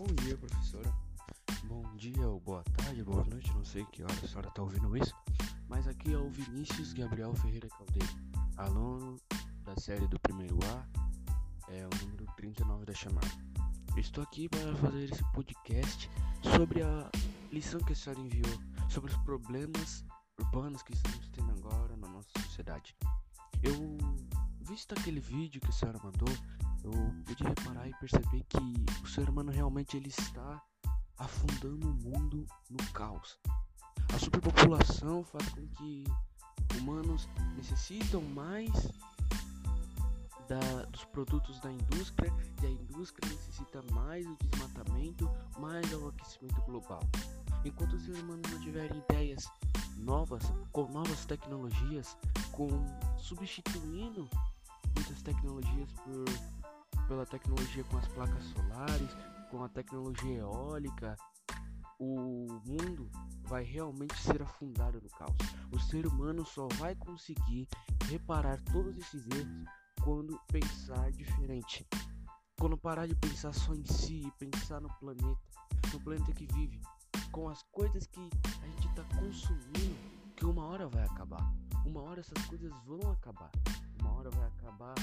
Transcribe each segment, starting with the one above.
Bom dia, professora. Bom dia, ou boa tarde, boa noite, não sei que hora a senhora está ouvindo isso. Mas aqui é o Vinícius Gabriel Ferreira Caldeira, aluno da série do primeiro A, é o número 39 da chamada. Estou aqui para fazer esse podcast sobre a lição que a senhora enviou, sobre os problemas urbanos que estamos tendo agora na nossa sociedade. Eu, visto aquele vídeo que a senhora mandou, eu pude reparar e perceber que o ser humano realmente ele está afundando o mundo no caos. A superpopulação faz com que humanos necessitam mais da, dos produtos da indústria e a indústria necessita mais o desmatamento, mais o aquecimento global. Enquanto os seres humanos não tiverem ideias novas, com novas tecnologias, com substituindo muitas tecnologias por, pela tecnologia com as placas solares, com a tecnologia eólica, o mundo vai realmente ser afundado no caos. O ser humano só vai conseguir reparar todos esses erros quando pensar diferente. Quando parar de pensar só em si e pensar no planeta, no planeta que vive, com as coisas que a gente está consumindo, que uma hora vai acabar. Uma hora essas coisas vão acabar. Uma hora vai acabar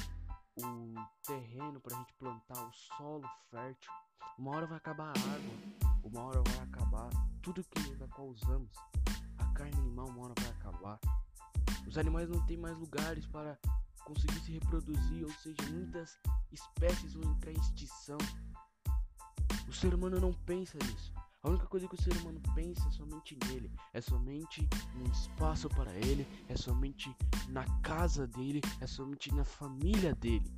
o terreno para a gente plantar, o solo fértil. Uma hora vai acabar a água, uma hora vai acabar tudo que da usamos. A carne animal uma hora vai acabar. Os animais não têm mais lugares para conseguir se reproduzir, ou seja, muitas espécies vão entrar em extinção. O ser humano não pensa nisso. A única coisa que o ser humano pensa é somente nele, é somente no espaço para ele, é somente na casa dele, é somente na família dele.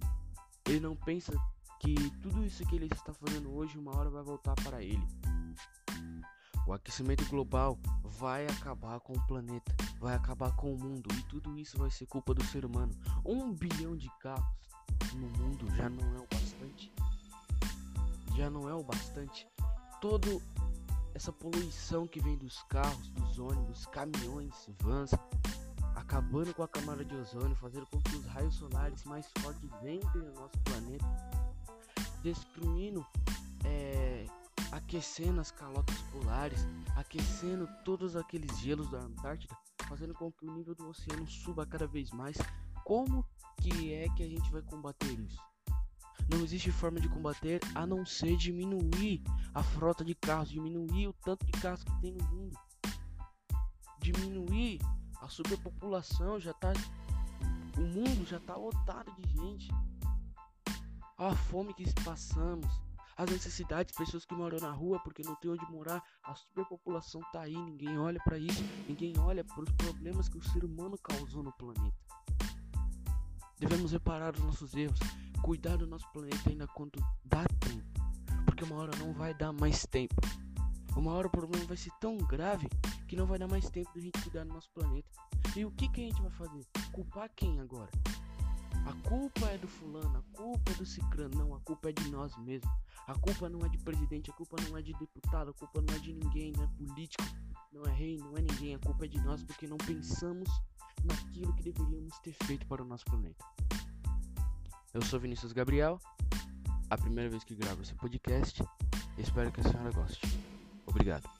Ele não pensa que tudo isso que ele está fazendo hoje uma hora vai voltar para ele. O aquecimento global vai acabar com o planeta, vai acabar com o mundo e tudo isso vai ser culpa do ser humano. Um bilhão de carros no mundo já não é o bastante. Já não é o bastante. Todo essa poluição que vem dos carros, dos ônibus, caminhões, vans, acabando com a camada de ozônio, fazendo com que os raios solares mais fortes entrem no nosso planeta, destruindo, é, aquecendo as calotas polares, aquecendo todos aqueles gelos da Antártida, fazendo com que o nível do oceano suba cada vez mais. Como que é que a gente vai combater isso? Não existe forma de combater a não ser diminuir a frota de carros, diminuir o tanto de carros que tem no mundo, diminuir a superpopulação. Já tá, o mundo já tá lotado de gente. A fome que passamos, as necessidades, pessoas que moram na rua porque não tem onde morar, a superpopulação tá aí, ninguém olha para isso, ninguém olha para os problemas que o ser humano causou no planeta. Devemos reparar os nossos erros, cuidar do nosso planeta ainda quando dá tempo. Porque uma hora não vai dar mais tempo. Uma hora o problema vai ser tão grave que não vai dar mais tempo de a gente cuidar do nosso planeta. E o que, que a gente vai fazer? Culpar quem agora? A culpa é do fulano, a culpa é do ciclano, não, a culpa é de nós mesmos. A culpa não é de presidente, a culpa não é de deputado, a culpa não é de ninguém, não é político, não é rei, não é ninguém, a culpa é de nós porque não pensamos naquilo que deveríamos ter feito para o nosso planeta. Eu sou Vinícius Gabriel, a primeira vez que gravo esse podcast. Espero que a senhora goste. Obrigado.